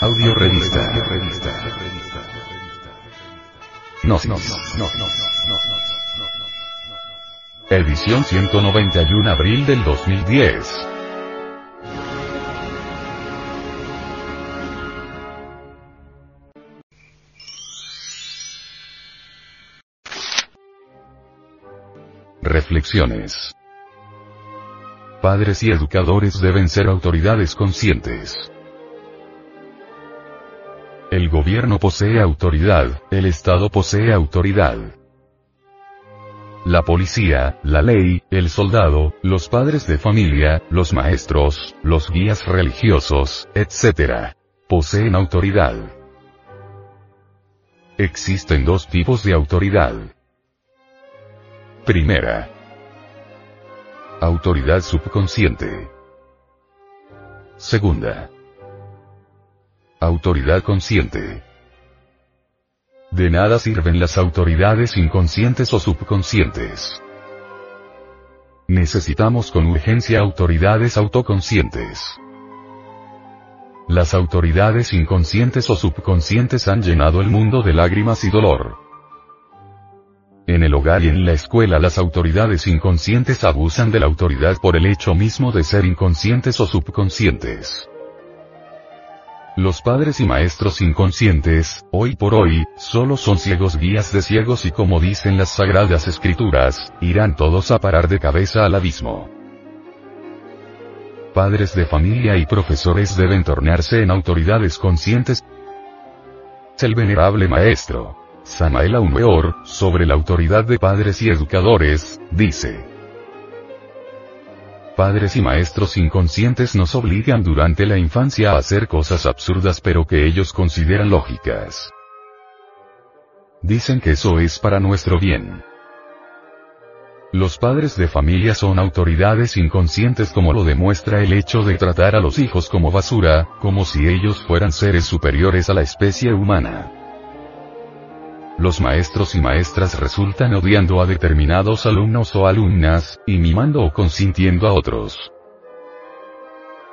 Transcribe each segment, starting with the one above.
Audio revista. Gnosis. Edición 191 abril del 2010. Reflexiones. Padres y educadores deben ser autoridades conscientes. El gobierno posee autoridad, el Estado posee autoridad. La policía, la ley, el soldado, los padres de familia, los maestros, los guías religiosos, etc. Poseen autoridad. Existen dos tipos de autoridad. Primera. Autoridad subconsciente. Segunda. Autoridad consciente. De nada sirven las autoridades inconscientes o subconscientes. Necesitamos con urgencia autoridades autoconscientes. Las autoridades inconscientes o subconscientes han llenado el mundo de lágrimas y dolor. En el hogar y en la escuela las autoridades inconscientes abusan de la autoridad por el hecho mismo de ser inconscientes o subconscientes. Los padres y maestros inconscientes, hoy por hoy, solo son ciegos guías de ciegos y como dicen las sagradas escrituras, irán todos a parar de cabeza al abismo. Padres de familia y profesores deben tornarse en autoridades conscientes. El venerable maestro, Samael Aumeor, sobre la autoridad de padres y educadores, dice, padres y maestros inconscientes nos obligan durante la infancia a hacer cosas absurdas pero que ellos consideran lógicas. Dicen que eso es para nuestro bien. Los padres de familia son autoridades inconscientes como lo demuestra el hecho de tratar a los hijos como basura, como si ellos fueran seres superiores a la especie humana los maestros y maestras resultan odiando a determinados alumnos o alumnas, y mimando o consintiendo a otros.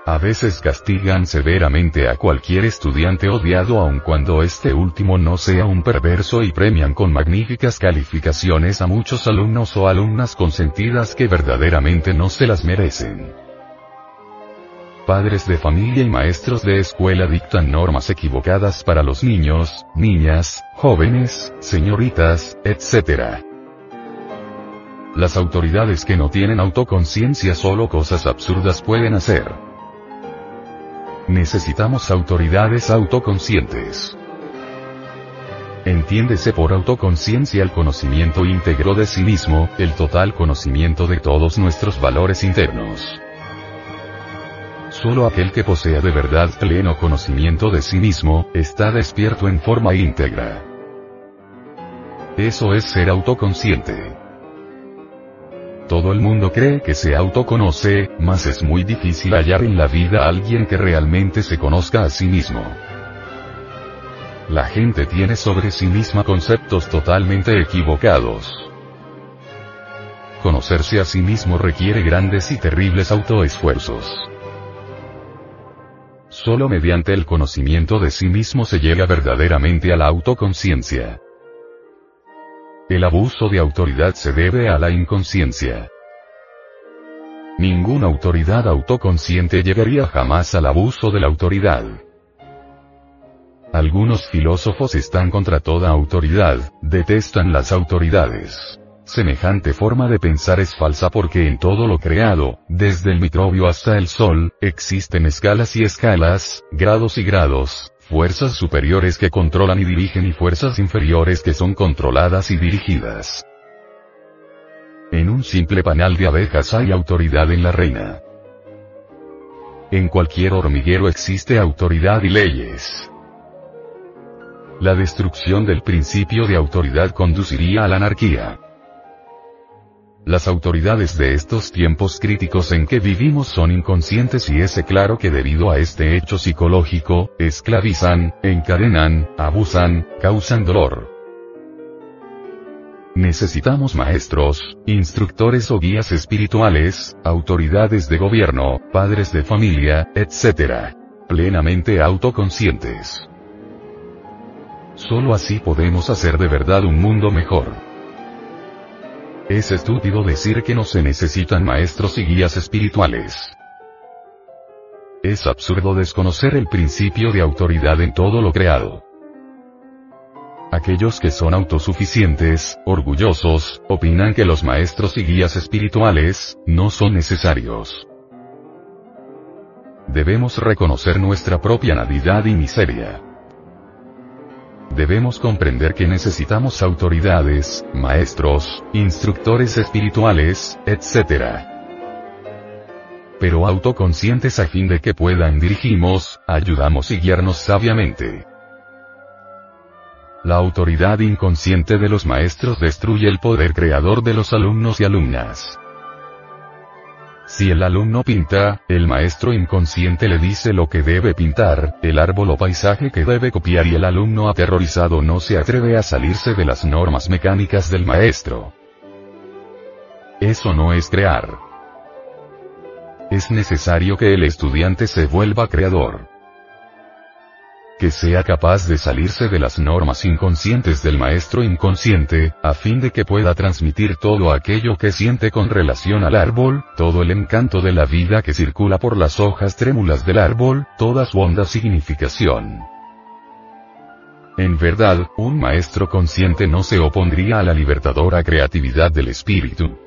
A veces castigan severamente a cualquier estudiante odiado aun cuando este último no sea un perverso y premian con magníficas calificaciones a muchos alumnos o alumnas consentidas que verdaderamente no se las merecen. Padres de familia y maestros de escuela dictan normas equivocadas para los niños, niñas, jóvenes, señoritas, etc. Las autoridades que no tienen autoconciencia solo cosas absurdas pueden hacer. Necesitamos autoridades autoconscientes. Entiéndese por autoconciencia el conocimiento íntegro de sí mismo, el total conocimiento de todos nuestros valores internos. Solo aquel que posea de verdad pleno conocimiento de sí mismo, está despierto en forma íntegra. Eso es ser autoconsciente. Todo el mundo cree que se autoconoce, mas es muy difícil hallar en la vida a alguien que realmente se conozca a sí mismo. La gente tiene sobre sí misma conceptos totalmente equivocados. Conocerse a sí mismo requiere grandes y terribles autoesfuerzos. Solo mediante el conocimiento de sí mismo se llega verdaderamente a la autoconciencia. El abuso de autoridad se debe a la inconsciencia. Ninguna autoridad autoconsciente llegaría jamás al abuso de la autoridad. Algunos filósofos están contra toda autoridad, detestan las autoridades. Semejante forma de pensar es falsa porque en todo lo creado, desde el microbio hasta el sol, existen escalas y escalas, grados y grados, fuerzas superiores que controlan y dirigen y fuerzas inferiores que son controladas y dirigidas. En un simple panal de abejas hay autoridad en la reina. En cualquier hormiguero existe autoridad y leyes. La destrucción del principio de autoridad conduciría a la anarquía. Las autoridades de estos tiempos críticos en que vivimos son inconscientes y es claro que debido a este hecho psicológico, esclavizan, encadenan, abusan, causan dolor. Necesitamos maestros, instructores o guías espirituales, autoridades de gobierno, padres de familia, etc. plenamente autoconscientes. Solo así podemos hacer de verdad un mundo mejor. Es estúpido decir que no se necesitan maestros y guías espirituales. Es absurdo desconocer el principio de autoridad en todo lo creado. Aquellos que son autosuficientes, orgullosos, opinan que los maestros y guías espirituales, no son necesarios. Debemos reconocer nuestra propia nadidad y miseria. Debemos comprender que necesitamos autoridades, maestros, instructores espirituales, etc. Pero autoconscientes a fin de que puedan dirigirnos, ayudamos y guiarnos sabiamente. La autoridad inconsciente de los maestros destruye el poder creador de los alumnos y alumnas. Si el alumno pinta, el maestro inconsciente le dice lo que debe pintar, el árbol o paisaje que debe copiar y el alumno aterrorizado no se atreve a salirse de las normas mecánicas del maestro. Eso no es crear. Es necesario que el estudiante se vuelva creador que sea capaz de salirse de las normas inconscientes del maestro inconsciente, a fin de que pueda transmitir todo aquello que siente con relación al árbol, todo el encanto de la vida que circula por las hojas trémulas del árbol, toda su honda significación. En verdad, un maestro consciente no se opondría a la libertadora creatividad del espíritu.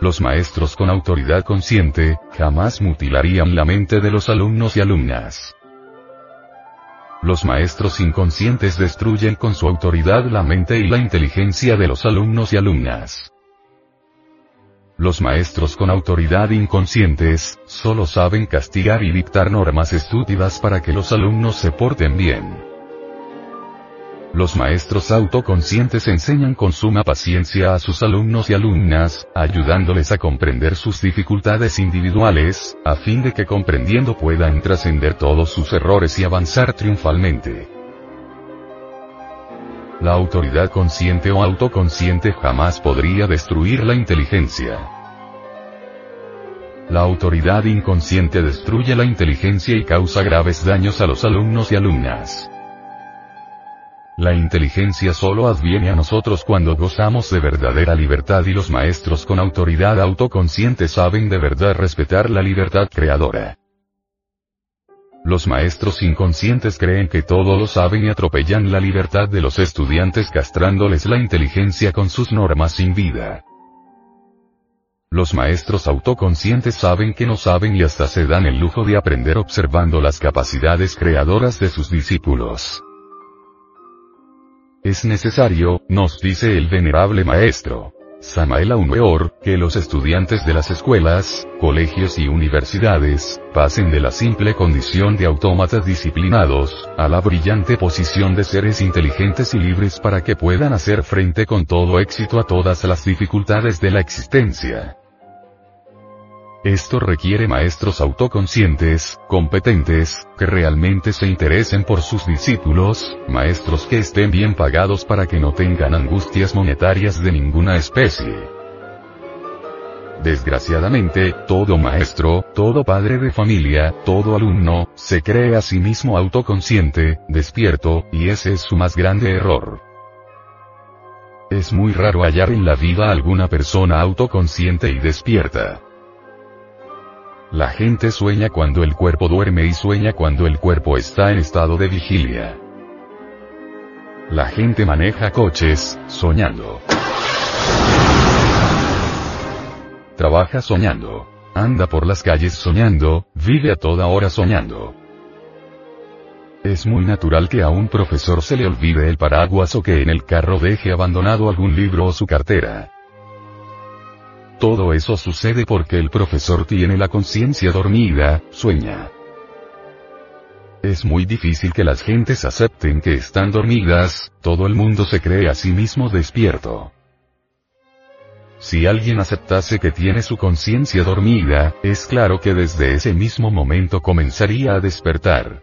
Los maestros con autoridad consciente, jamás mutilarían la mente de los alumnos y alumnas. Los maestros inconscientes destruyen con su autoridad la mente y la inteligencia de los alumnos y alumnas. Los maestros con autoridad inconscientes, solo saben castigar y dictar normas estúpidas para que los alumnos se porten bien. Los maestros autoconscientes enseñan con suma paciencia a sus alumnos y alumnas, ayudándoles a comprender sus dificultades individuales, a fin de que comprendiendo puedan trascender todos sus errores y avanzar triunfalmente. La autoridad consciente o autoconsciente jamás podría destruir la inteligencia. La autoridad inconsciente destruye la inteligencia y causa graves daños a los alumnos y alumnas. La inteligencia solo adviene a nosotros cuando gozamos de verdadera libertad y los maestros con autoridad autoconsciente saben de verdad respetar la libertad creadora. Los maestros inconscientes creen que todo lo saben y atropellan la libertad de los estudiantes castrándoles la inteligencia con sus normas sin vida. Los maestros autoconscientes saben que no saben y hasta se dan el lujo de aprender observando las capacidades creadoras de sus discípulos. Es necesario, nos dice el venerable maestro. Samael Weor, que los estudiantes de las escuelas, colegios y universidades, pasen de la simple condición de autómatas disciplinados, a la brillante posición de seres inteligentes y libres para que puedan hacer frente con todo éxito a todas las dificultades de la existencia. Esto requiere maestros autoconscientes, competentes, que realmente se interesen por sus discípulos, maestros que estén bien pagados para que no tengan angustias monetarias de ninguna especie. Desgraciadamente, todo maestro, todo padre de familia, todo alumno, se cree a sí mismo autoconsciente, despierto, y ese es su más grande error. Es muy raro hallar en la vida alguna persona autoconsciente y despierta. La gente sueña cuando el cuerpo duerme y sueña cuando el cuerpo está en estado de vigilia. La gente maneja coches, soñando. Trabaja soñando. Anda por las calles soñando, vive a toda hora soñando. Es muy natural que a un profesor se le olvide el paraguas o que en el carro deje abandonado algún libro o su cartera. Todo eso sucede porque el profesor tiene la conciencia dormida, sueña. Es muy difícil que las gentes acepten que están dormidas, todo el mundo se cree a sí mismo despierto. Si alguien aceptase que tiene su conciencia dormida, es claro que desde ese mismo momento comenzaría a despertar.